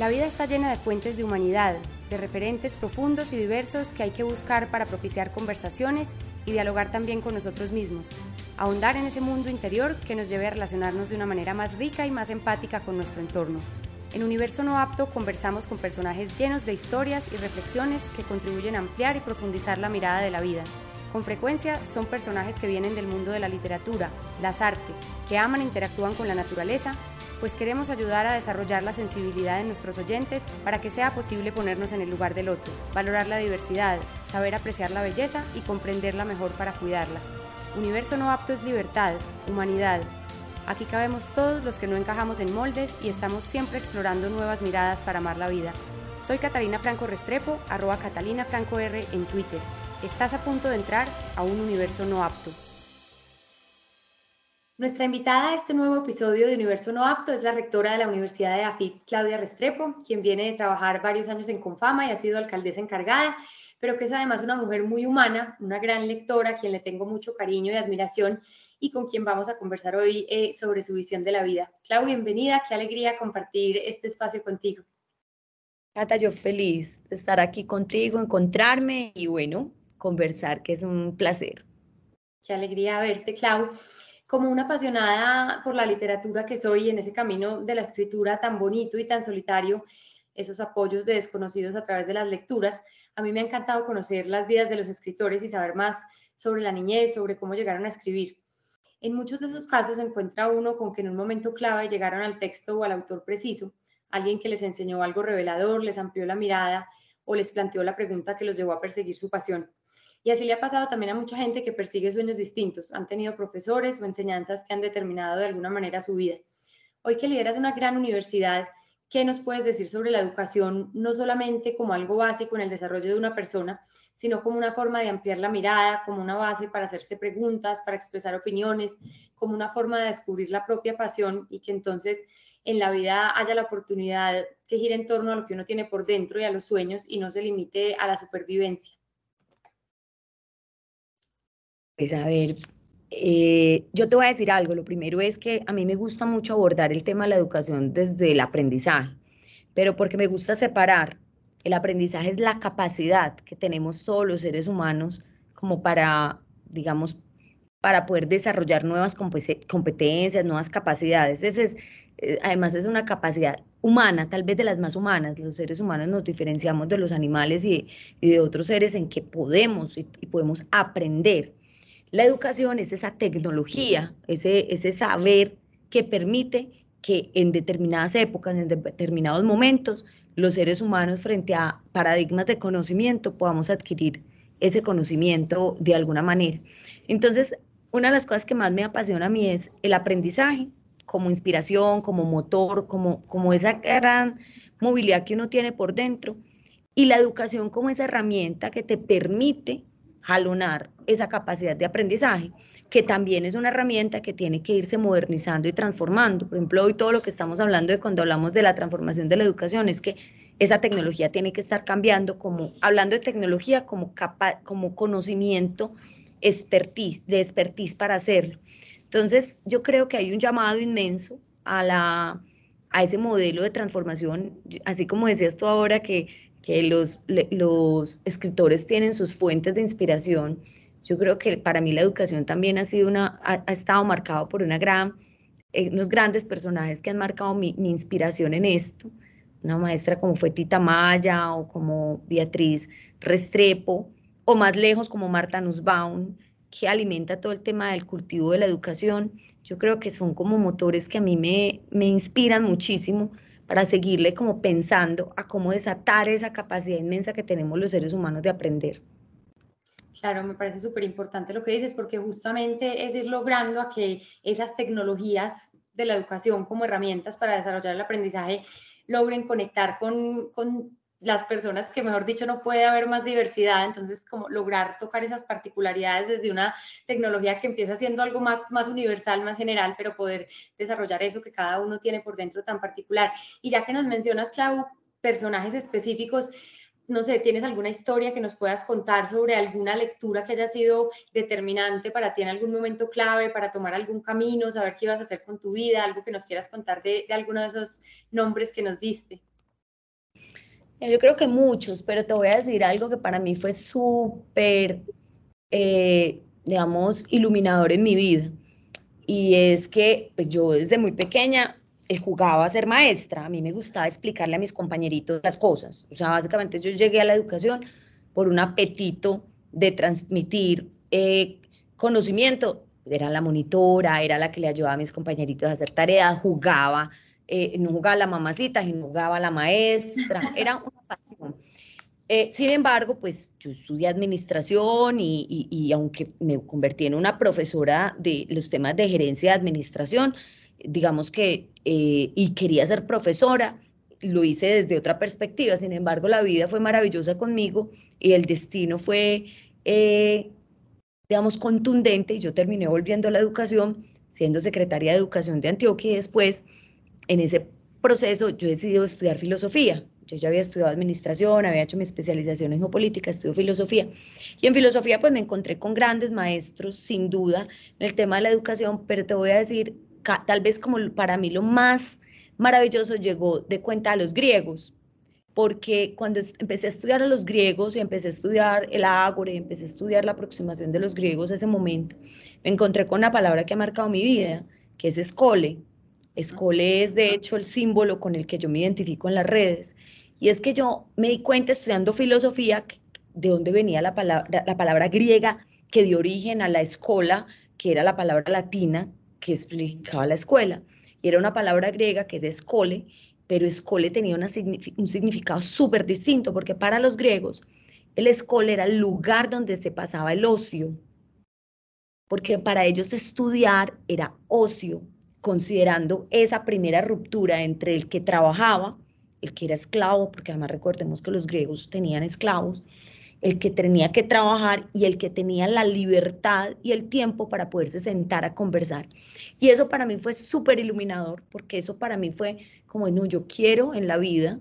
La vida está llena de fuentes de humanidad, de referentes profundos y diversos que hay que buscar para propiciar conversaciones y dialogar también con nosotros mismos, ahondar en ese mundo interior que nos lleve a relacionarnos de una manera más rica y más empática con nuestro entorno. En Universo No Apto conversamos con personajes llenos de historias y reflexiones que contribuyen a ampliar y profundizar la mirada de la vida. Con frecuencia son personajes que vienen del mundo de la literatura, las artes, que aman e interactúan con la naturaleza pues queremos ayudar a desarrollar la sensibilidad de nuestros oyentes para que sea posible ponernos en el lugar del otro, valorar la diversidad, saber apreciar la belleza y comprenderla mejor para cuidarla. Universo no apto es libertad, humanidad. Aquí cabemos todos los que no encajamos en moldes y estamos siempre explorando nuevas miradas para amar la vida. Soy Catalina Franco Restrepo, arroba Catalina Franco R en Twitter. Estás a punto de entrar a un universo no apto. Nuestra invitada a este nuevo episodio de Universo No Apto es la rectora de la Universidad de AFIT, Claudia Restrepo, quien viene de trabajar varios años en Confama y ha sido alcaldesa encargada, pero que es además una mujer muy humana, una gran lectora, a quien le tengo mucho cariño y admiración y con quien vamos a conversar hoy eh, sobre su visión de la vida. Clau, bienvenida, qué alegría compartir este espacio contigo. Cata, yo feliz de estar aquí contigo, encontrarme y bueno, conversar, que es un placer. Qué alegría verte, Clau como una apasionada por la literatura que soy en ese camino de la escritura tan bonito y tan solitario, esos apoyos de desconocidos a través de las lecturas, a mí me ha encantado conocer las vidas de los escritores y saber más sobre la niñez, sobre cómo llegaron a escribir. En muchos de esos casos se encuentra uno con que en un momento clave llegaron al texto o al autor preciso, alguien que les enseñó algo revelador, les amplió la mirada o les planteó la pregunta que los llevó a perseguir su pasión. Y así le ha pasado también a mucha gente que persigue sueños distintos. Han tenido profesores o enseñanzas que han determinado de alguna manera su vida. Hoy que lideras una gran universidad, ¿qué nos puedes decir sobre la educación, no solamente como algo básico en el desarrollo de una persona, sino como una forma de ampliar la mirada, como una base para hacerse preguntas, para expresar opiniones, como una forma de descubrir la propia pasión y que entonces en la vida haya la oportunidad que gire en torno a lo que uno tiene por dentro y a los sueños y no se limite a la supervivencia? Pues a ver, eh, yo te voy a decir algo. Lo primero es que a mí me gusta mucho abordar el tema de la educación desde el aprendizaje, pero porque me gusta separar. El aprendizaje es la capacidad que tenemos todos los seres humanos como para, digamos, para poder desarrollar nuevas competencias, nuevas capacidades. Ese es, eh, además es una capacidad humana, tal vez de las más humanas. Los seres humanos nos diferenciamos de los animales y, de otros seres en que podemos y podemos aprender. La educación es esa tecnología, ese, ese saber que permite que en determinadas épocas, en determinados momentos, los seres humanos frente a paradigmas de conocimiento podamos adquirir ese conocimiento de alguna manera. Entonces, una de las cosas que más me apasiona a mí es el aprendizaje como inspiración, como motor, como, como esa gran movilidad que uno tiene por dentro y la educación como esa herramienta que te permite jalonar esa capacidad de aprendizaje, que también es una herramienta que tiene que irse modernizando y transformando. Por ejemplo, hoy todo lo que estamos hablando de cuando hablamos de la transformación de la educación es que esa tecnología tiene que estar cambiando, como hablando de tecnología como, como conocimiento expertise, de expertise para hacerlo. Entonces, yo creo que hay un llamado inmenso a, la, a ese modelo de transformación, así como decías tú ahora que que los, los escritores tienen sus fuentes de inspiración. Yo creo que para mí la educación también ha sido una, ha, estado marcado por una gran, eh, unos grandes personajes que han marcado mi, mi, inspiración en esto. Una maestra como fue Tita Maya o como Beatriz Restrepo, o más lejos como Marta Nussbaum, que alimenta todo el tema del cultivo de la educación. Yo creo que son como motores que a mí me, me inspiran muchísimo para seguirle como pensando a cómo desatar esa capacidad inmensa que tenemos los seres humanos de aprender. Claro, me parece súper importante lo que dices, porque justamente es ir logrando a que esas tecnologías de la educación como herramientas para desarrollar el aprendizaje logren conectar con, con las personas que, mejor dicho, no puede haber más diversidad, entonces como lograr tocar esas particularidades desde una tecnología que empieza siendo algo más, más universal, más general, pero poder desarrollar eso que cada uno tiene por dentro tan particular. Y ya que nos mencionas, Clau, personajes específicos, no sé, ¿tienes alguna historia que nos puedas contar sobre alguna lectura que haya sido determinante para ti en algún momento clave, para tomar algún camino, saber qué ibas a hacer con tu vida, algo que nos quieras contar de, de alguno de esos nombres que nos diste? Yo creo que muchos, pero te voy a decir algo que para mí fue súper, eh, digamos, iluminador en mi vida. Y es que pues yo desde muy pequeña eh, jugaba a ser maestra. A mí me gustaba explicarle a mis compañeritos las cosas. O sea, básicamente yo llegué a la educación por un apetito de transmitir eh, conocimiento. Era la monitora, era la que le ayudaba a mis compañeritos a hacer tareas, jugaba eh, no jugaba la mamacita, jugaba la maestra, era una pasión. Eh, sin embargo, pues yo estudié administración y, y, aunque me convertí en una profesora de los temas de gerencia de administración, digamos que, eh, y quería ser profesora, lo hice desde otra perspectiva. Sin embargo, la vida fue maravillosa conmigo y el destino fue, digamos, contundente y yo terminé volviendo a la educación, siendo secretaria de Educación de Antioquia y después en ese proceso yo he decidido estudiar filosofía. Yo ya había estudiado administración, había hecho mi especialización en geopolítica, estudio filosofía. Y en filosofía pues me encontré con grandes maestros, sin duda, en el tema de la educación, pero te voy a decir, tal vez como para mí lo más maravilloso llegó de cuenta a los griegos, porque cuando empecé a estudiar a los griegos y empecé a estudiar el ágora y empecé a estudiar la aproximación de los griegos a ese momento, me encontré con una palabra que ha marcado mi vida, que es escole, Escole es de hecho el símbolo con el que yo me identifico en las redes. Y es que yo me di cuenta estudiando filosofía de dónde venía la palabra, la palabra griega que dio origen a la escuela, que era la palabra latina que explicaba la escuela. Y era una palabra griega que era escole, pero escole tenía un significado súper distinto, porque para los griegos el escole era el lugar donde se pasaba el ocio, porque para ellos estudiar era ocio, considerando esa primera ruptura entre el que trabajaba, el que era esclavo, porque además recordemos que los griegos tenían esclavos, el que tenía que trabajar y el que tenía la libertad y el tiempo para poderse sentar a conversar. Y eso para mí fue súper iluminador, porque eso para mí fue como, no, yo quiero en la vida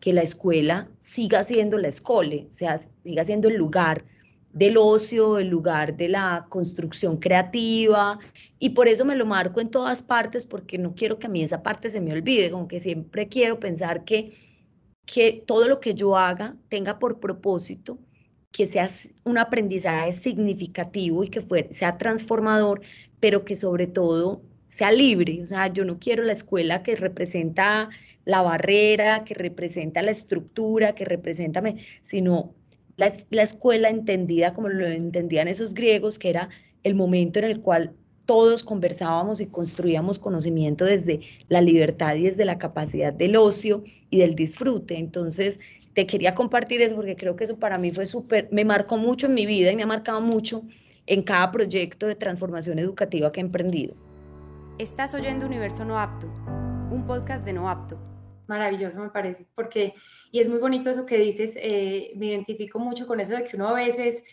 que la escuela siga siendo la escuela, o sea, siga siendo el lugar del ocio, el lugar de la construcción creativa y por eso me lo marco en todas partes porque no quiero que a mí esa parte se me olvide, como que siempre quiero pensar que, que todo lo que yo haga tenga por propósito que sea un aprendizaje significativo y que sea transformador, pero que sobre todo sea libre. O sea, yo no quiero la escuela que representa la barrera, que representa la estructura, que representa, sino la, escuela entendida como lo entendían esos griegos, que era el momento en el cual todos conversábamos y construíamos conocimiento desde la libertad y desde la capacidad del ocio y del disfrute. Entonces, te quería compartir eso porque creo que eso para mí fue súper, me marcó mucho en mi vida y me ha marcado mucho en cada proyecto de transformación educativa que he emprendido. Estás oyendo Universo No Apto, un podcast de No Apto maravilloso me parece, porque, y es muy bonito eso que dices, eh, me identifico mucho con eso de que uno a veces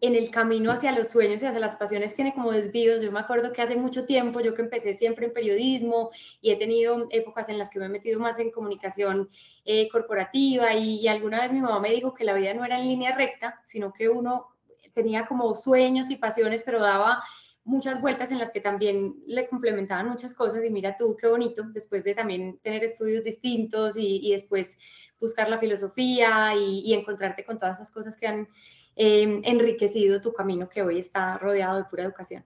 en el camino hacia los sueños y hacia las pasiones tiene como desvíos. Yo me acuerdo que hace mucho tiempo, yo que empecé siempre en periodismo y he tenido épocas en las que me he metido más en comunicación eh, corporativa y, y, alguna vez mi mamá me dijo que la vida no era en línea recta, sino que uno tenía como sueños y pasiones, pero daba muchas vueltas en las que también le complementaban muchas cosas y mira tú qué bonito, después de también tener estudios distintos y, después buscar la filosofía y, encontrarte con todas esas cosas que han em, enriquecido tu camino que hoy está rodeado de pura educación.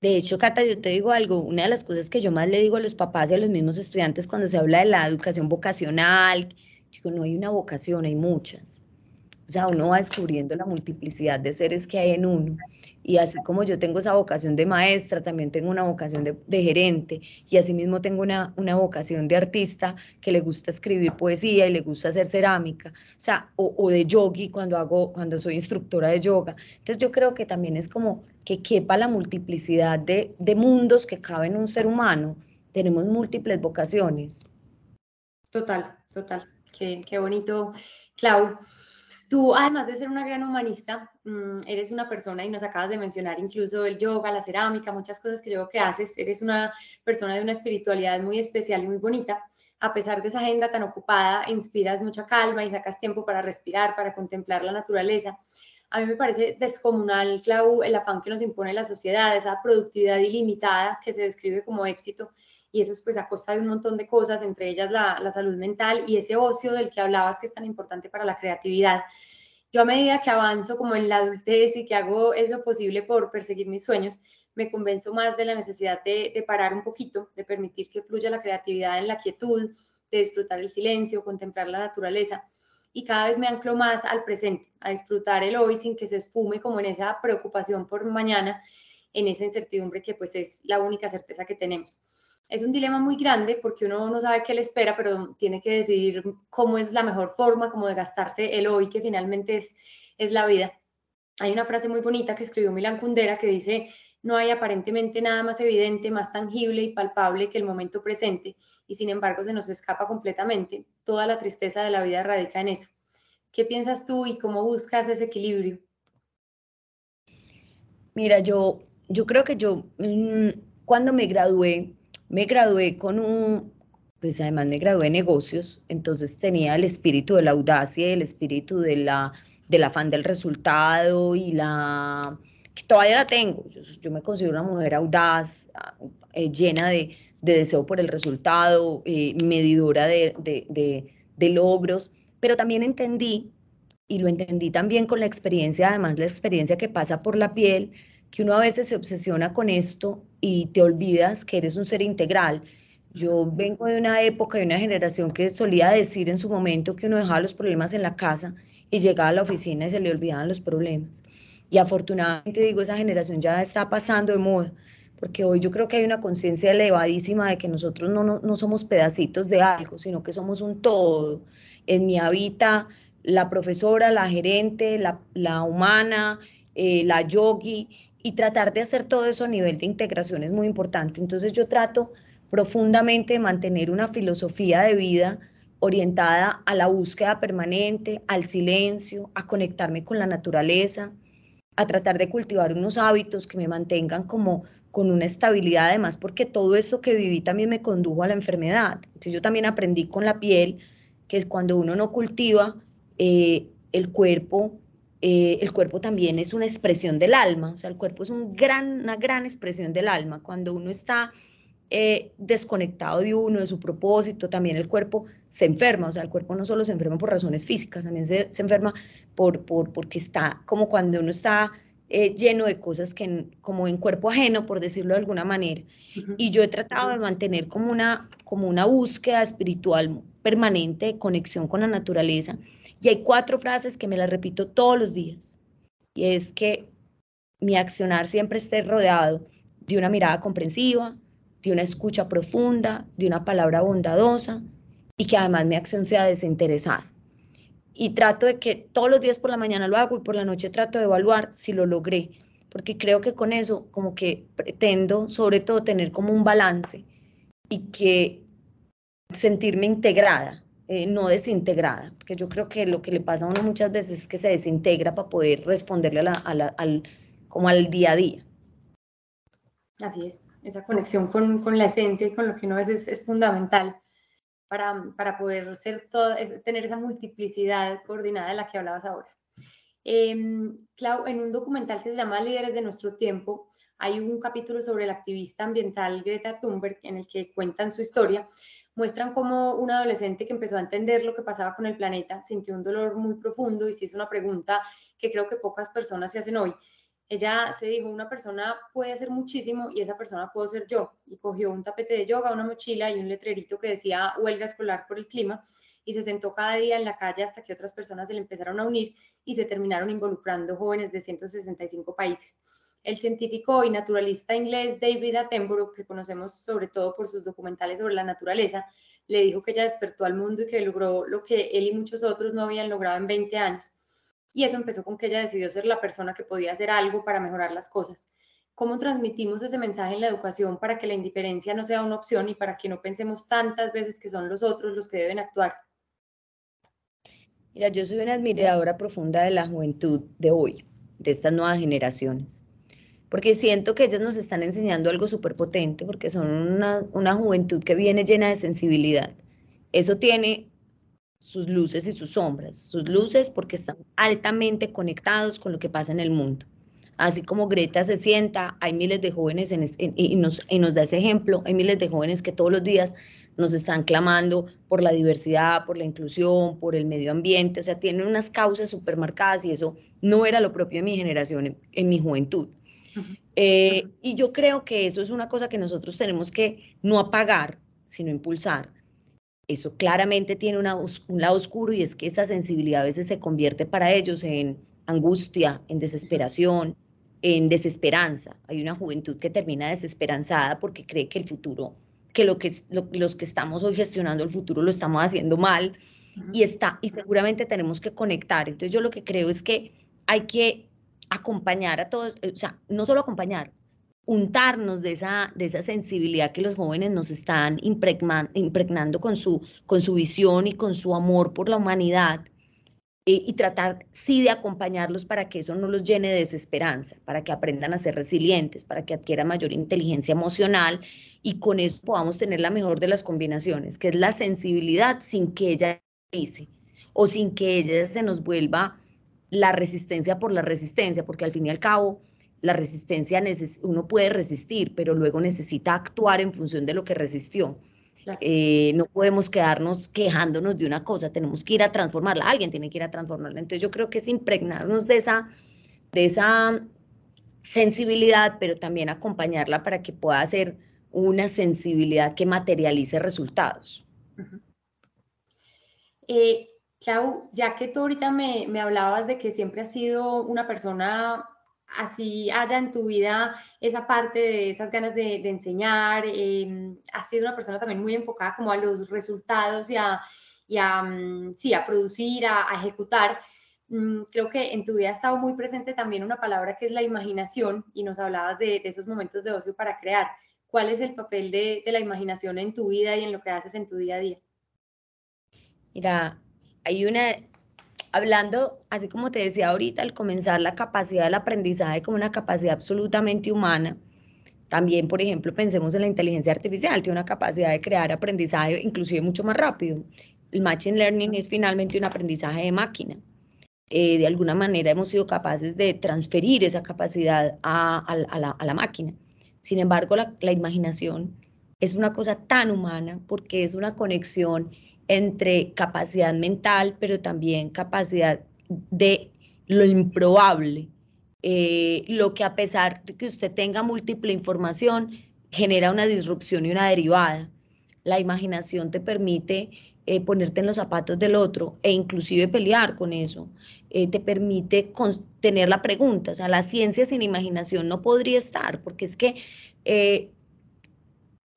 De hecho, Cata, yo te digo algo, una de las cosas que yo más le digo a los papás y a los mismos estudiantes cuando se habla de la educación vocacional, digo, no hay una vocación, hay muchas. O sea, uno va descubriendo la multiplicidad de seres que hay en uno. Y así como yo tengo esa vocación de maestra, también tengo una vocación de, gerente y asimismo tengo una, una, vocación de artista que le gusta escribir poesía y le gusta hacer cerámica, o sea, o, de yogi cuando hago, cuando soy instructora de yoga. Entonces yo creo que también es como que quepa la multiplicidad de, de mundos que cabe en un ser humano. Tenemos múltiples vocaciones. Total, total. Qué, qué bonito, Clau. Tú, además de ser una gran humanista, mm, eres una persona, y nos acabas de mencionar incluso el yoga, la cerámica, muchas cosas que yo que haces, eres una persona de una espiritualidad muy especial y muy bonita. A pesar de esa agenda tan ocupada, inspiras mucha calma y sacas tiempo para respirar, para contemplar la naturaleza. A mí me parece descomunal, Clau, el afán que nos impone la sociedad, esa productividad ilimitada que se describe como éxito y eso es pues a costa de un montón de cosas, entre ellas la, salud mental y ese ocio del que hablabas que es tan importante para la creatividad. Yo a medida que avanzo como en la adultez y que hago eso posible por perseguir mis sueños, me convenzo más de la necesidad de, de parar un poquito, de permitir que fluya la creatividad en la quietud, de disfrutar el silencio, contemplar la naturaleza y cada vez me anclo más al presente, a disfrutar el hoy sin que se esfume como en esa preocupación por mañana, en esa incertidumbre que pues es la única certeza que tenemos. Es un dilema muy grande porque uno no sabe qué le espera, pero tiene que decidir cómo es la mejor forma como de gastarse el hoy, que finalmente es, es la vida. Hay una frase muy bonita que escribió Milan Kundera que dice, no hay aparentemente nada más evidente, más tangible y palpable que el momento presente y sin embargo se nos escapa completamente. Toda la tristeza de la vida radica en eso. ¿Qué piensas tú y cómo buscas ese equilibrio? Mira, yo, yo creo que yo mm, cuando me gradué, me gradué con un, pues además me gradué en negocios, entonces tenía el espíritu de la audacia, el espíritu de la, del afán del resultado y la, que todavía la tengo. Yo, me considero una mujer audaz, eh, llena de, de deseo por el resultado, eh, medidora de, de, logros, pero también entendí, y lo entendí también con la experiencia, además la experiencia que pasa por la piel, que uno a veces se obsesiona con esto y te olvidas que eres un ser integral. Yo vengo de una época, de una generación que solía decir en su momento que uno dejaba los problemas en la casa y llegaba a la oficina y se le olvidaban los problemas. Y afortunadamente digo, esa generación ya está pasando de moda porque hoy yo creo que hay una conciencia elevadísima de que nosotros no, no, somos pedacitos de algo, sino que somos un todo. En mi habita la profesora, la gerente, la, la humana, eh, la yogi, y tratar de hacer todo eso a nivel de integración es muy importante. Entonces yo trato profundamente de mantener una filosofía de vida orientada a la búsqueda permanente, al silencio, a conectarme con la naturaleza, a tratar de cultivar unos hábitos que me mantengan como con una estabilidad además, porque todo eso que viví también me condujo a la enfermedad. Entonces yo también aprendí con la piel que es cuando uno no cultiva eh, el cuerpo, eh, el cuerpo también es una expresión del alma, o sea, el cuerpo es un gran, una gran expresión del alma. Cuando uno está eh, desconectado de uno, de su propósito, también el cuerpo se enferma, o sea, el cuerpo no solo se enferma por razones físicas, también se, se enferma por, por, porque está como cuando uno está eh, lleno de cosas que como en cuerpo ajeno, por decirlo de alguna manera. Y yo he tratado de mantener como una, como una búsqueda espiritual permanente de conexión con la naturaleza. Y hay cuatro frases que me las repito todos los días. Y es que mi accionar siempre esté rodeado de una mirada comprensiva, de una escucha profunda, de una palabra bondadosa y que además mi acción sea desinteresada y trato de que todos los días por la mañana lo hago y por la noche trato de evaluar si lo logré, porque creo que con eso como que pretendo sobre todo tener como un balance y que sentirme integrada, eh, no desintegrada, porque yo creo que lo que le pasa a uno muchas veces es que se desintegra para poder responderle a la, al, como al día a día. Así es, esa conexión con, con la esencia y con lo que no es, es, fundamental para, poder ser todo, tener esa multiplicidad coordinada de la que hablabas ahora. Eh, Clau, en un documental que se llama Líderes de nuestro tiempo, hay un capítulo sobre la activista ambiental Greta Thunberg en el que cuentan su historia. Muestran cómo un adolescente que empezó a entender lo que pasaba con el planeta sintió un dolor muy profundo y si es una pregunta que creo que pocas personas se hacen hoy ella se dijo, una persona puede hacer muchísimo y esa persona puedo ser yo. Y cogió un tapete de yoga, una mochila y un letrerito que decía huelga escolar por el clima y se sentó cada día en la calle hasta que otras personas se le empezaron a unir y se terminaron involucrando jóvenes de 165 países. El científico y naturalista inglés David Attenborough, que conocemos sobre todo por sus documentales sobre la naturaleza, le dijo que ella despertó al mundo y que logró lo que él y muchos otros no habían logrado en 20 años y eso empezó con que ella decidió ser la persona que podía hacer algo para mejorar las cosas. ¿Cómo transmitimos ese mensaje en la educación para que la indiferencia no sea una opción y para que no pensemos tantas veces que son los otros los que deben actuar? Mira, yo soy una admiradora profunda de la juventud de hoy, de estas nuevas generaciones, porque siento que ellas nos están enseñando algo súper potente, porque son una, una juventud que viene llena de sensibilidad. Eso tiene sus luces y sus sombras. Sus luces porque están altamente conectados con lo que pasa en el mundo. Así como Greta se sienta, hay miles de jóvenes en, y, nos, y nos da ese ejemplo, hay miles de jóvenes que todos los días nos están clamando por la diversidad, por la inclusión, por el medio ambiente, o sea, tienen unas causas súper marcadas y eso no era lo propio de mi generación en, mi juventud. Eh, y yo creo que eso es una cosa que nosotros tenemos que no apagar, sino impulsar. Eso claramente tiene un lado oscuro y es que esa sensibilidad a veces se convierte para ellos en angustia, en desesperación, en desesperanza. Hay una juventud que termina desesperanzada porque cree que el futuro, que, lo que los que estamos hoy gestionando el futuro lo estamos haciendo mal y está y seguramente tenemos que conectar. Entonces yo lo que creo es que hay que acompañar a todos, o sea, no solo acompañar, untarnos de esa, de esa sensibilidad que los jóvenes nos están impregnando con su, con su visión y con su amor por la humanidad eh, y tratar sí de acompañarlos para que eso no los llene de desesperanza, para que aprendan a ser resilientes, para que adquieran mayor inteligencia emocional y con eso podamos tener la mejor de las combinaciones, que es la sensibilidad sin que ella dice o sin que ella se nos vuelva la resistencia por la resistencia, porque al fin y al cabo la resistencia uno puede resistir, pero luego necesita actuar en función de lo que resistió. Eh, no podemos quedarnos quejándonos de una cosa, tenemos que ir a transformarla, alguien tiene que ir a transformarla. Entonces yo creo que es impregnarnos de esa, de esa sensibilidad, pero también acompañarla para que pueda ser una sensibilidad que materialice resultados. eh, Clau, ya que tú ahorita me, me hablabas de que siempre has sido una persona así haya en tu vida esa parte de esas ganas de, enseñar, eh, has sido una persona también muy enfocada como a los resultados y a, mm, sí, a producir, a, ejecutar. Mm, creo que en tu vida ha estado muy presente también una palabra que es la imaginación y nos hablabas de, esos momentos de ocio para crear. ¿Cuál es el papel de, de la imaginación en tu vida y en lo que haces en tu día a día? Mira, hay una, hablando, así como te decía ahorita, al comenzar la capacidad del aprendizaje como una capacidad absolutamente humana, también, por ejemplo, pensemos en la inteligencia artificial, tiene una capacidad de crear aprendizaje inclusive mucho más rápido. El Machine Learning es finalmente un aprendizaje de máquina. Eh, de alguna manera hemos sido capaces de transferir esa capacidad a, la, máquina. Sin embargo, la, la imaginación es una cosa tan humana porque es una conexión entre capacidad mental, pero también capacidad de lo improbable, eh, lo que a pesar de que usted tenga múltiple información, genera una disrupción y una derivada. La imaginación te permite eh, ponerte en los zapatos del otro e inclusive pelear con eso. Eh, te permite tener la pregunta. O sea, la ciencia sin imaginación no podría estar, porque es que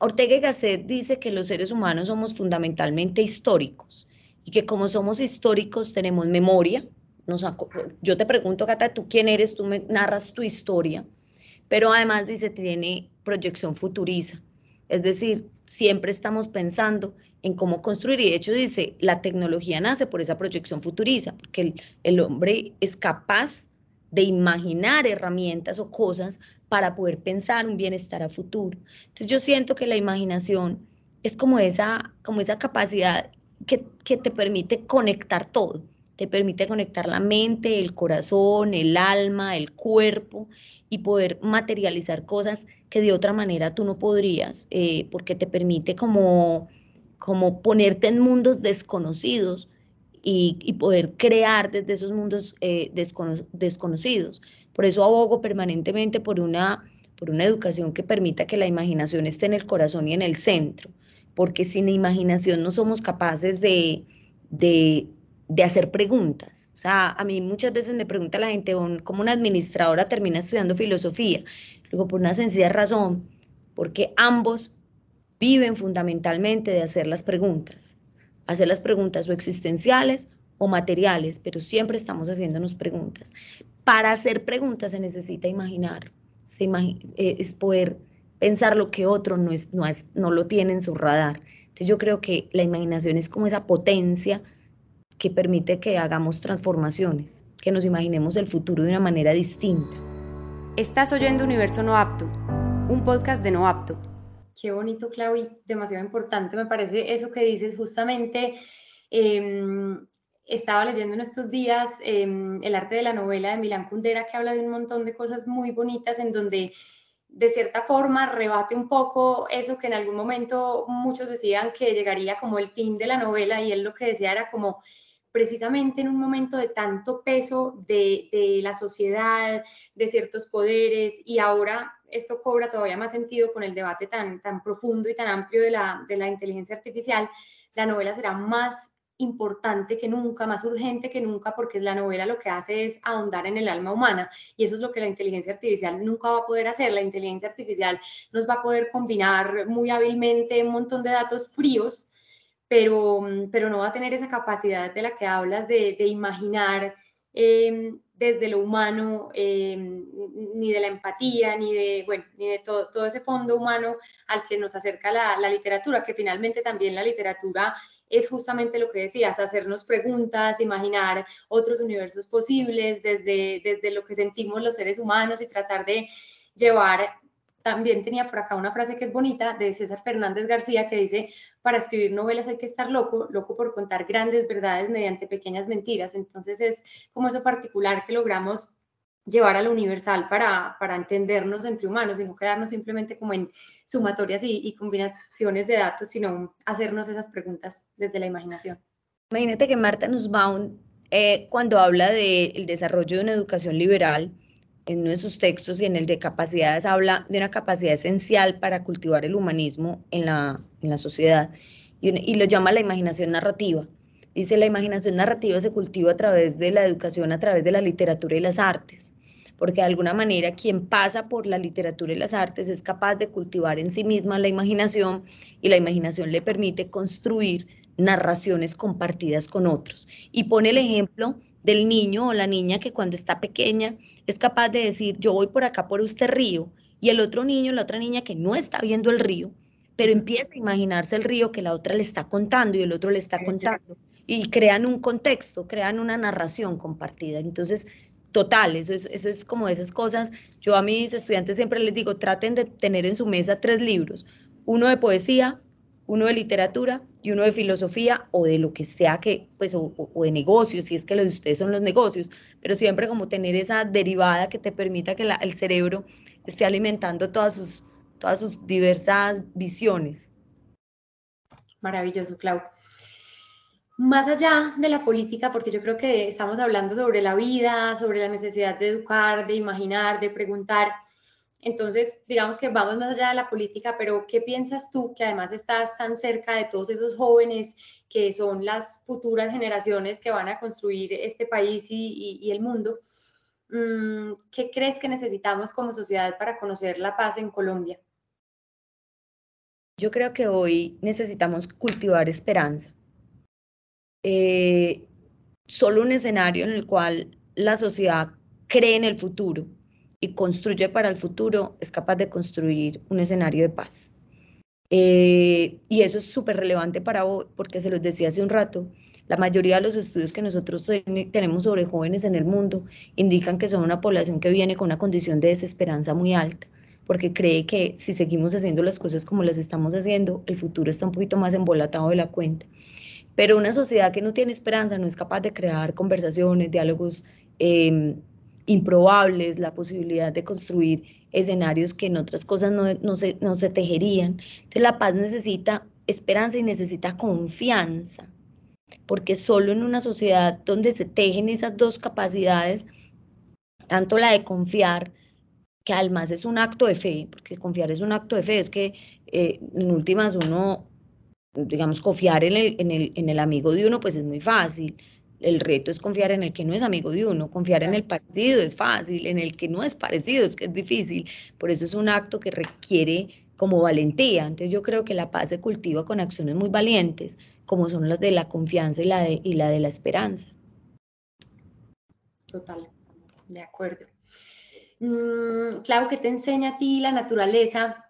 Ortega y Gasset dice que los seres humanos somos fundamentalmente históricos y que como somos históricos tenemos memoria. yo te pregunto, Cata, ¿tú quién eres? Tú narras tu historia, pero además dice, tiene proyección futuriza. Es decir, siempre estamos pensando en cómo construir y de hecho dice, la tecnología nace por esa proyección futuriza, porque el, el hombre es capaz de imaginar herramientas o cosas para poder pensar un bienestar a futuro. Entonces yo siento que la imaginación es como esa, como esa capacidad que, que te permite conectar todo, te permite conectar la mente, el corazón, el alma, el cuerpo y poder materializar cosas que de otra manera tú no podrías, eh, porque te permite como, como ponerte en mundos desconocidos y, poder crear desde esos mundos eh, desconocidos. Por eso abogo permanentemente por una, por una educación que permita que la imaginación esté en el corazón y en el centro, porque sin imaginación no somos capaces de, de, de hacer preguntas. O sea, a mí muchas veces me pregunta la gente, ¿cómo una administradora termina estudiando filosofía? Luego, por una sencilla razón, porque ambos viven fundamentalmente de hacer las preguntas hacer las preguntas o existenciales o materiales, pero siempre estamos haciéndonos preguntas. Para hacer preguntas se necesita imaginar, se eh, es poder pensar lo que otro no, es, no, es, no lo tiene en su radar. Entonces yo creo que la imaginación es como esa potencia que permite que hagamos transformaciones, que nos imaginemos el futuro de una manera distinta. Estás oyendo Universo No Apto, un podcast de No Apto Qué bonito, Clau, demasiado importante me parece eso que dices justamente. Em, estaba leyendo en estos días em, El arte de la novela de Milán Kundera, que habla de un montón de cosas muy bonitas en donde de cierta forma rebate un poco eso que en algún momento muchos decían que llegaría como el fin de la novela y él lo que decía era como precisamente en un momento de tanto peso de, de, la sociedad, de ciertos poderes, y ahora esto cobra todavía más sentido con el debate tan, tan profundo y tan amplio de la, de la inteligencia artificial, la novela será más importante que nunca, más urgente que nunca, porque la novela lo que hace es ahondar en el alma humana y eso es lo que la inteligencia artificial nunca va a poder hacer. La inteligencia artificial nos va a poder combinar muy hábilmente un montón de datos fríos, pero, pero no va a tener esa capacidad de la que hablas de, de imaginar em, desde lo humano, em, ni de la empatía, ni de, bueno, ni de todo, todo ese fondo humano al que nos acerca la, la literatura, que finalmente también la literatura es justamente lo que decías, hacernos preguntas, imaginar otros universos posibles desde, desde lo que sentimos los seres humanos y tratar de llevar, también tenía por acá una frase que es bonita de César Fernández García que dice, para escribir novelas hay que estar loco, loco por contar grandes verdades mediante pequeñas mentiras. Entonces es como eso particular que logramos llevar a lo universal para, para entendernos entre humanos y no quedarnos simplemente como en sumatorias y, combinaciones de datos, sino hacernos esas preguntas desde la imaginación. Imagínate que Marta Nussbaum, eh, cuando habla del desarrollo de una educación liberal, en uno de sus textos y en el de capacidades, habla de una capacidad esencial para cultivar el humanismo en la, en la sociedad y, y lo llama la imaginación narrativa. Dice, la imaginación narrativa se cultiva a través de la educación, a través de la literatura y las artes porque de alguna manera quien pasa por la literatura y las artes es capaz de cultivar en sí misma la imaginación y la imaginación le permite construir narraciones compartidas con otros. Y pone el ejemplo del niño o la niña que cuando está pequeña es capaz de decir, yo voy por acá por este río, y el otro niño, la otra niña que no está viendo el río, pero empieza a imaginarse el río que la otra le está contando y el otro le está contando. Y crean un contexto, crean una narración compartida. Entonces, total, eso es, eso es como esas cosas. Yo a mis estudiantes siempre les digo, traten de tener en su mesa tres libros, uno de poesía, uno de literatura y uno de filosofía o de lo que sea que, pues, o, de negocios, si es que lo de ustedes son los negocios, pero siempre como tener esa derivada que te permita que el cerebro esté alimentando todas sus, todas sus diversas visiones. Maravilloso, Clau más allá de la política, porque yo creo que estamos hablando sobre la vida, sobre la necesidad de educar, de imaginar, de preguntar. Entonces, digamos que vamos más allá de la política, pero ¿qué piensas tú que además estás tan cerca de todos esos jóvenes que son las futuras generaciones que van a construir este país y, el mundo? Mm, ¿Qué crees que necesitamos como sociedad para conocer la paz en Colombia? Yo creo que hoy necesitamos cultivar esperanza eh, solo un escenario en el cual la sociedad cree en el futuro y construye para el futuro es capaz de construir un escenario de paz. Eh, y eso es súper relevante para hoy, porque se los decía hace un rato, la mayoría de los estudios que nosotros tenemos sobre jóvenes en el mundo indican que son una población que viene con una condición de desesperanza muy alta, porque cree que si seguimos haciendo las cosas como las estamos haciendo, el futuro está un poquito más embolatado de la cuenta. Pero una sociedad que no tiene esperanza no es capaz de crear conversaciones, diálogos em, improbables, la posibilidad de construir escenarios que en otras cosas no, no, se, no se tejerían. Entonces la paz necesita esperanza y necesita confianza, porque solo en una sociedad donde se tejen esas dos capacidades, tanto la de confiar, que además es un acto de fe, porque confiar es un acto de fe, es que eh, en últimas uno digamos, confiar en el, en, el, en el amigo de uno, pues es muy fácil. El reto es confiar en el que no es amigo de uno, confiar en el parecido es fácil, en el que no es parecido es que es difícil. Por eso es un acto que requiere como valentía. Entonces yo creo que la paz se cultiva con acciones muy valientes, como son las de la confianza y la de, y la, de la esperanza. Total, de acuerdo. Mm, Clau, ¿qué te enseña a ti la naturaleza?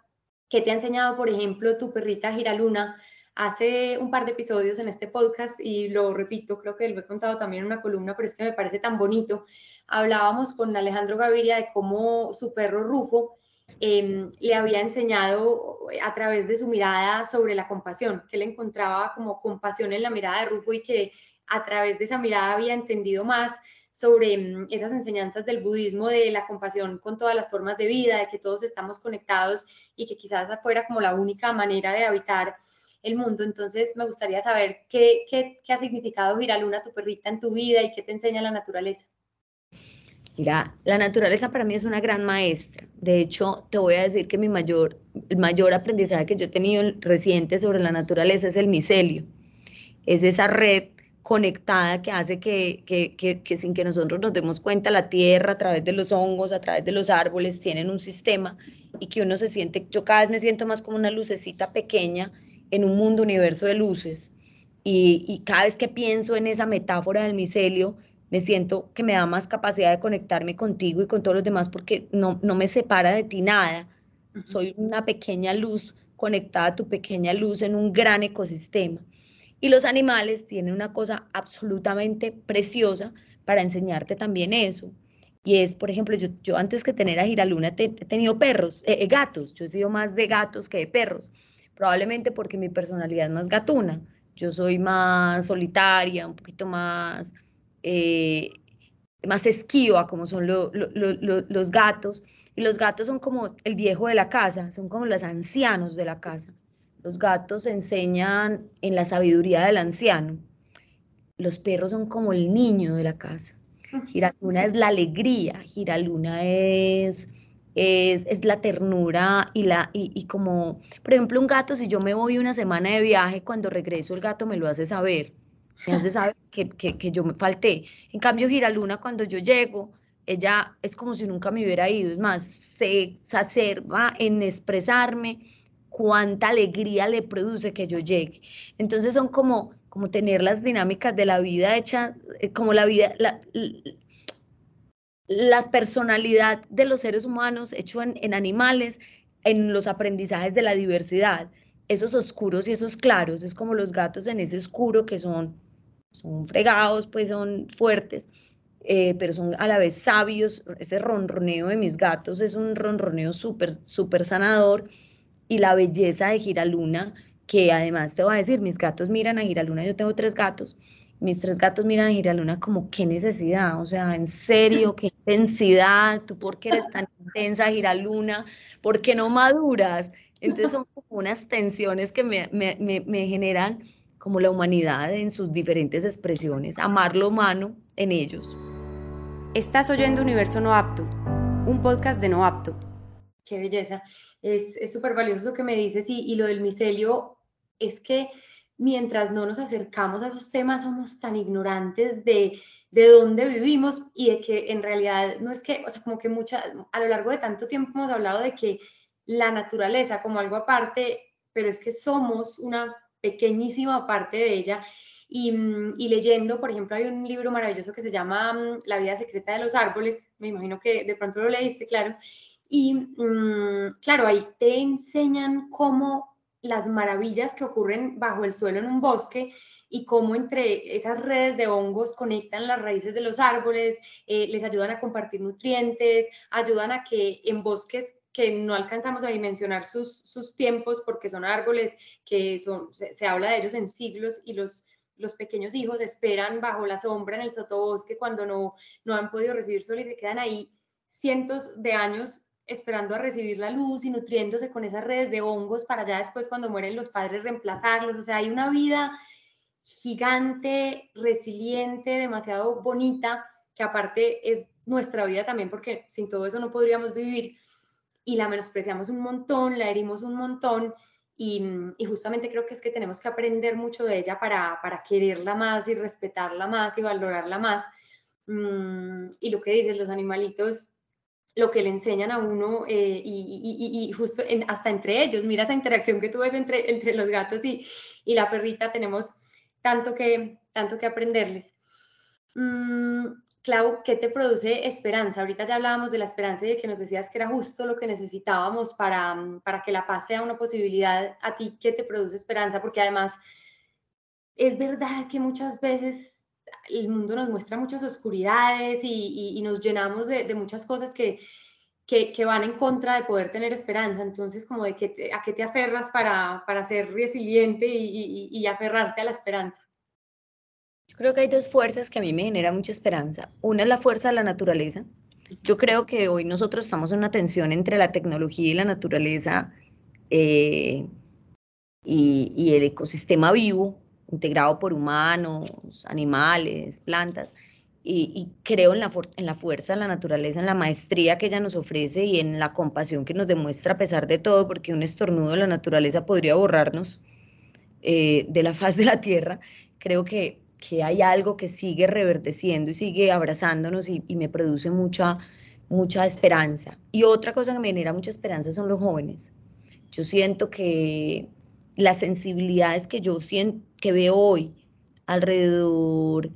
¿Qué te ha enseñado, por ejemplo, tu perrita Giraluna hace un par de episodios en este podcast y lo repito, creo que lo he contado también en una columna, pero es que me parece tan bonito. Hablábamos con Alejandro Gaviria de cómo su perro Rufo em, le había enseñado a través de su mirada sobre la compasión, que le encontraba como compasión en la mirada de Rufo y que a través de esa mirada había entendido más sobre mm, esas enseñanzas del budismo, de la compasión con todas las formas de vida, de que todos estamos conectados y que quizás fuera como la única manera de habitar el mundo. Entonces, me gustaría saber qué, qué, qué ha significado Giraluna, tu perrita, en tu vida y qué te enseña la naturaleza. Mira, la naturaleza para mí es una gran maestra. De hecho, te voy a decir que mi mayor, el mayor aprendizaje que yo he tenido reciente sobre la naturaleza es el micelio. Es esa red conectada que hace que, que, que, sin que nosotros nos demos cuenta, la tierra a través de los hongos, a través de los árboles, tienen un sistema y que uno se siente, yo cada vez me siento más como una lucecita pequeña en un mundo universo de luces. Y, y cada vez que pienso en esa metáfora del micelio, me siento que me da más capacidad de conectarme contigo y con todos los demás porque no, no me separa de ti nada. Soy una pequeña luz conectada a tu pequeña luz en un gran ecosistema. Y los animales tienen una cosa absolutamente preciosa para enseñarte también eso. Y es, por ejemplo, yo, yo antes que tener a Giraluna he tenido perros, eh, eh, gatos. Yo he sido más de gatos que de perros. Probablemente porque mi personalidad es más gatuna. Yo soy más solitaria, un poquito más eh, más esquiva, como son los gatos. Y los gatos son como el viejo de la casa, son como los ancianos de la casa. Los gatos enseñan en la sabiduría del anciano. Los perros son como el niño de la casa. Giraluna es la alegría, Giraluna es, es, es la ternura y, la, y, y, como, por ejemplo, un gato, si yo me voy una semana de viaje, cuando regreso el gato me lo hace saber me hace saber que, que, que, yo me falté. En cambio, Giraluna, cuando yo llego, ella es como si nunca me hubiera ido. Es más, se exacerba en expresarme cuánta alegría le produce que yo llegue. Entonces son como, como tener las dinámicas de la vida hecha, eh, como la vida, la, la personalidad de los seres humanos hecho en, en animales, en los aprendizajes de la diversidad esos oscuros y esos claros, es como los gatos en ese oscuro que son, son fregados, pues son fuertes, eh, pero son a la vez sabios. Ese ronroneo de mis gatos es un ronroneo súper, súper sanador. Y la belleza de Giraluna, que además te voy a decir, mis gatos miran a Giraluna, yo tengo tres gatos, mis tres gatos miran a Giraluna como qué necesidad, o sea, en serio, qué intensidad, tú por qué eres tan intensa, Giraluna, ¿por qué no maduras? Entonces son como unas tensiones que me, me, me, generan como la humanidad en sus diferentes expresiones, amar lo humano en ellos. Estás oyendo Universo No Apto, un podcast de No Apto. Qué belleza. Es súper valioso lo que me dices y, y lo del micelio es que mientras no nos acercamos a esos temas somos tan ignorantes de, de dónde vivimos y de que en realidad no es que, o sea, como que mucha, a lo largo de tanto tiempo hemos hablado de que la naturaleza como algo aparte, pero es que somos una pequeñísima parte de ella. Y, mm, leyendo, por ejemplo, hay un libro maravilloso que se llama mm, La vida secreta de los árboles, me imagino que de pronto lo leíste, claro. Y mm, claro, ahí te enseñan cómo las maravillas que ocurren bajo el suelo en un bosque y cómo entre esas redes de hongos conectan las raíces de los árboles, eh, les ayudan a compartir nutrientes, ayudan a que en bosques que no alcanzamos a dimensionar sus, sus tiempos porque son árboles que son, se, habla de ellos en siglos y los, los pequeños hijos esperan bajo la sombra en el sotobosque cuando no, no han podido recibir sol y se quedan ahí cientos de años esperando a recibir la luz y nutriéndose con esas redes de hongos para ya después cuando mueren los padres reemplazarlos. O sea, hay una vida gigante, resiliente, demasiado bonita, que aparte es nuestra vida también porque sin todo eso no podríamos vivir y la menospreciamos un montón, la herimos un montón y, y, justamente creo que es que tenemos que aprender mucho de ella para, para quererla más y respetarla más y valorarla más. Mm, y lo que dices, los animalitos, lo que le enseñan a uno eh, y, justo hasta entre ellos, mira esa interacción que tú ves entre, entre los gatos y, y la perrita, tenemos tanto que, tanto que aprenderles. Mm, Clau, ¿qué te produce esperanza? Ahorita ya hablábamos de la esperanza y de que nos decías que era justo lo que necesitábamos para, mm, para que la paz sea una posibilidad. ¿A ti qué te produce esperanza? Porque además es verdad que muchas veces el mundo nos muestra muchas oscuridades y, nos llenamos de, muchas cosas que, que, van en contra de poder tener esperanza. Entonces, como de que a qué te aferras para, para ser resiliente y, y aferrarte a la esperanza. Yo creo que hay dos fuerzas que a mí me generan mucha esperanza. Una es la fuerza de la naturaleza. Yo creo que hoy nosotros estamos en una tensión entre la tecnología y la naturaleza eh, y, el ecosistema vivo, integrado por humanos, animales, plantas. Y, creo en la, en la fuerza de la naturaleza, en la maestría que ella nos ofrece y en la compasión que nos demuestra a pesar de todo, porque un estornudo de la naturaleza podría borrarnos eh, de la faz de la tierra. Creo que, que hay algo que sigue reverdeciendo y sigue abrazándonos y, y me produce mucha, mucha esperanza. Y otra cosa que me genera mucha esperanza son los jóvenes. Yo siento que las sensibilidades que yo siento, que veo hoy alrededor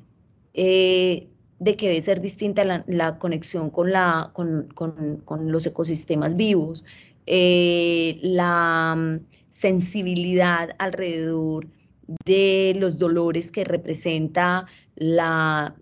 eh, de que debe ser distinta la, conexión con, la, con, con, los ecosistemas vivos, eh, la mm, sensibilidad alrededor de los dolores que representa la,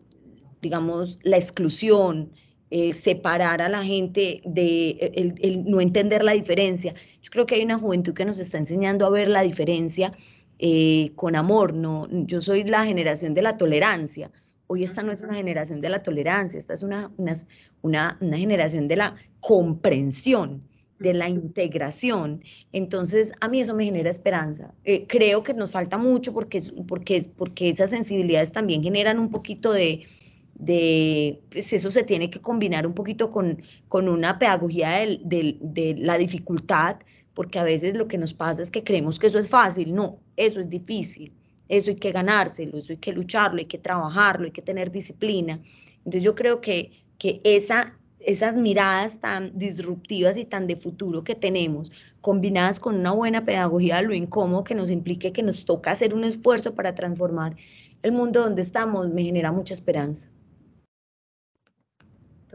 digamos, la exclusión, eh, separar a la gente de el, no entender la diferencia. Yo creo que hay una juventud que nos está enseñando a ver la diferencia eh, con amor. No, yo soy la generación de la tolerancia. Hoy esta no es una generación de la tolerancia, esta es una, una, una, generación de la comprensión de la integración. Entonces, a mí eso me genera esperanza. Eh, creo que nos falta mucho porque, porque, porque esas sensibilidades también generan un poquito de, de, pues eso se tiene que combinar un poquito con, con una pedagogía de, la dificultad, porque a veces lo que nos pasa es que creemos que eso es fácil, no, eso es difícil, eso hay que ganárselo, eso hay que lucharlo, hay que trabajarlo, hay que tener disciplina. Entonces yo creo que, que esa, esas miradas tan disruptivas y tan de futuro que tenemos, combinadas con una buena pedagogía lo incómodo que nos implique que nos toca hacer un esfuerzo para transformar el mundo donde estamos, me genera mucha esperanza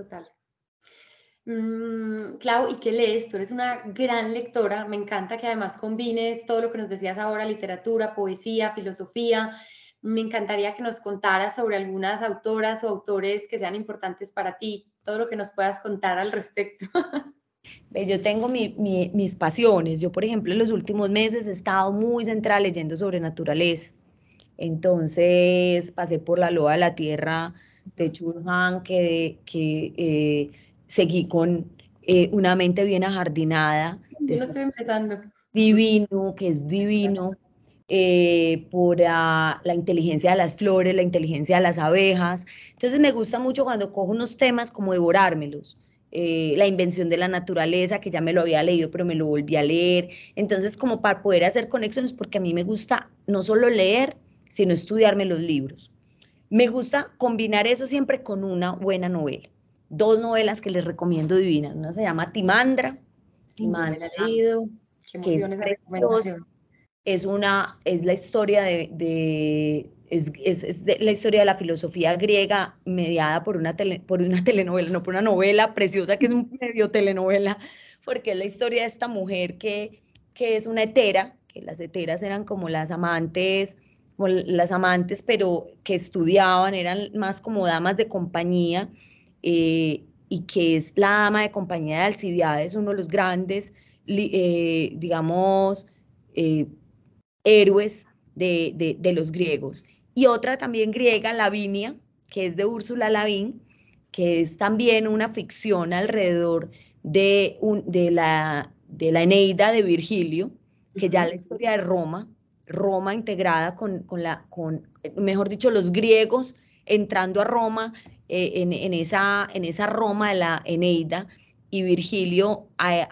total. Mm, Clau, ¿y qué lees? Tú eres una gran lectora. Me encanta que además combines todo lo que nos decías ahora, literatura, poesía, filosofía. Me encantaría que nos contaras sobre algunas autoras o autores que sean importantes para ti, todo lo que nos puedas contar al respecto. Yo tengo mis pasiones. Yo, por ejemplo, en los últimos meses he estado muy centrada leyendo sobre naturaleza. Entonces pasé por la loa de la tierra de Churhan, que, que eh, seguí con eh, una mente bien ajardinada. Yo lo estoy empezando. Divino, que es divino, eh, por la inteligencia de las flores, la inteligencia de las abejas. Entonces me gusta mucho cuando cojo unos temas como devorármelos. la invención de la naturaleza, que ya me lo había leído, pero me lo volví a leer. Entonces, como para poder hacer conexiones, porque a mí me gusta no solo leer, sino estudiarme los libros. Me gusta combinar eso siempre con una buena novela. Dos novelas que les recomiendo divinas. Una se llama Timandra. Timandra. leído. Qué es, una, es la historia de, es, la historia de la filosofía griega mediada por una, por una telenovela, no por una novela preciosa que es un medio telenovela, porque es la historia de esta mujer que, que es una hetera, que las heteras eran como las amantes las amantes, pero que estudiaban, eran más como damas de compañía, eh, y que es la dama de compañía de Alcibiades, uno de los grandes, eh, digamos, eh, héroes de, de, los griegos. Y otra también griega, Lavinia, que es de Úrsula Lavín, que es también una ficción alrededor de, un, de, la, de la Eneida de Virgilio, que ya la historia de Roma, Roma integrada con, la, con, mejor dicho, los griegos entrando a Roma, eh, en, esa, en esa Roma de la Eneida, y Virgilio a,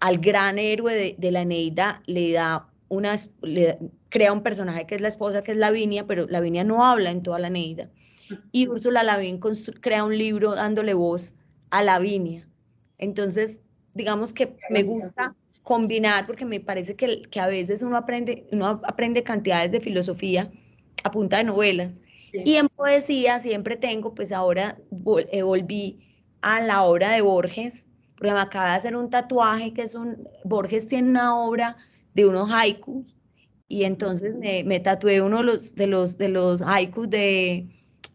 al gran héroe de, la Eneida le da una, crea un personaje que es la esposa, que es Lavinia, pero Lavinia no habla en toda la Eneida. Y Úrsula Lavín crea un libro dándole voz a Lavinia. Entonces, digamos que me gusta combinar, porque me parece que, que, a veces uno aprende, uno aprende cantidades de filosofía a punta de novelas. Y en poesía siempre tengo, pues ahora eh, volví a la obra de Borges, porque me acaba de hacer un tatuaje que es un, Borges tiene una obra de unos haikus, y entonces me, me tatué uno de los, de los, de los haikus de,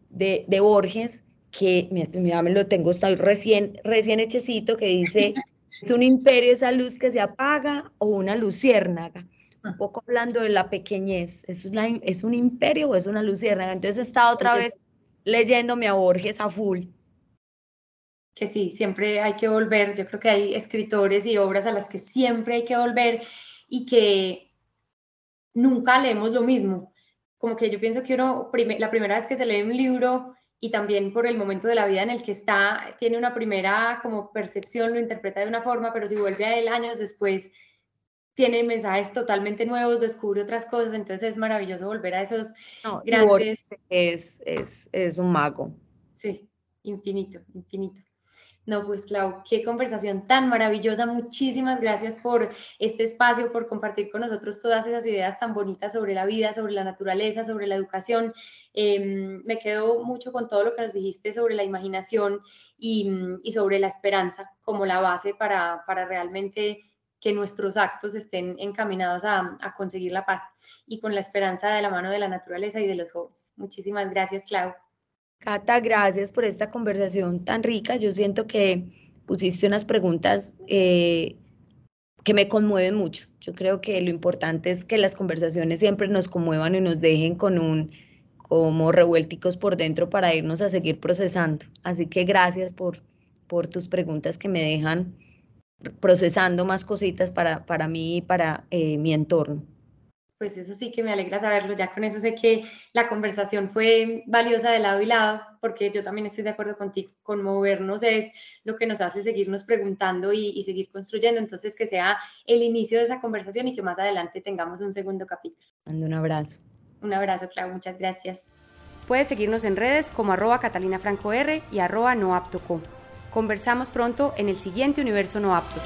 de, de Borges, que mira, me lo tengo, está recién, recién hechecito, que dice... ¿Es un imperio esa luz que se apaga o una luciérnaga? Un poco hablando de la pequeñez, ¿es, ¿es un imperio o es una luciérnaga? Entonces he estado otra vez leyéndome a Borges a full. Que sí, siempre hay que volver. Yo creo que hay escritores y obras a las que siempre hay que volver y que nunca leemos lo mismo. Como que yo pienso que uno, la primera vez que se lee un libro y también por el momento de la vida en el que está, tiene una primera como percepción, lo interpreta de una forma, pero si vuelve a él años después, tiene mensajes totalmente nuevos, descubre otras cosas, entonces es maravilloso volver a esos grandes... Es, es, es un mago. Sí, infinito, infinito. No, pues Clau, qué conversación tan maravillosa. Muchísimas gracias por este espacio, por compartir con nosotros todas esas ideas tan bonitas sobre la vida, sobre la naturaleza, sobre la educación. Em, me quedo mucho con todo lo que nos dijiste sobre la imaginación y, y sobre la esperanza como la base para, para realmente que nuestros actos estén encaminados a, conseguir la paz y con la esperanza de la mano de la naturaleza y de los jóvenes. Muchísimas gracias, Clau. Cata, gracias por esta conversación tan rica. Yo siento que pusiste unas preguntas eh, que me conmueven mucho. Yo creo que lo importante es que las conversaciones siempre nos conmuevan y nos dejen con un como revuélticos por dentro para irnos a seguir procesando. Así que gracias por, por tus preguntas que me dejan procesando más cositas para, para mí y para eh, mi entorno. Pues eso sí que me alegra saberlo, ya con eso sé que la conversación fue valiosa de lado y lado, porque yo también estoy de acuerdo contigo, conmovernos es lo que nos hace seguirnos preguntando y, y seguir construyendo, entonces que sea el inicio de esa conversación y que más adelante tengamos un segundo capítulo. Mando un abrazo. Un abrazo, Clau, muchas gracias. Puedes seguirnos en redes como arroba Catalina Franco R y arroba noaptoco. Conversamos pronto en el siguiente Universo No Apto.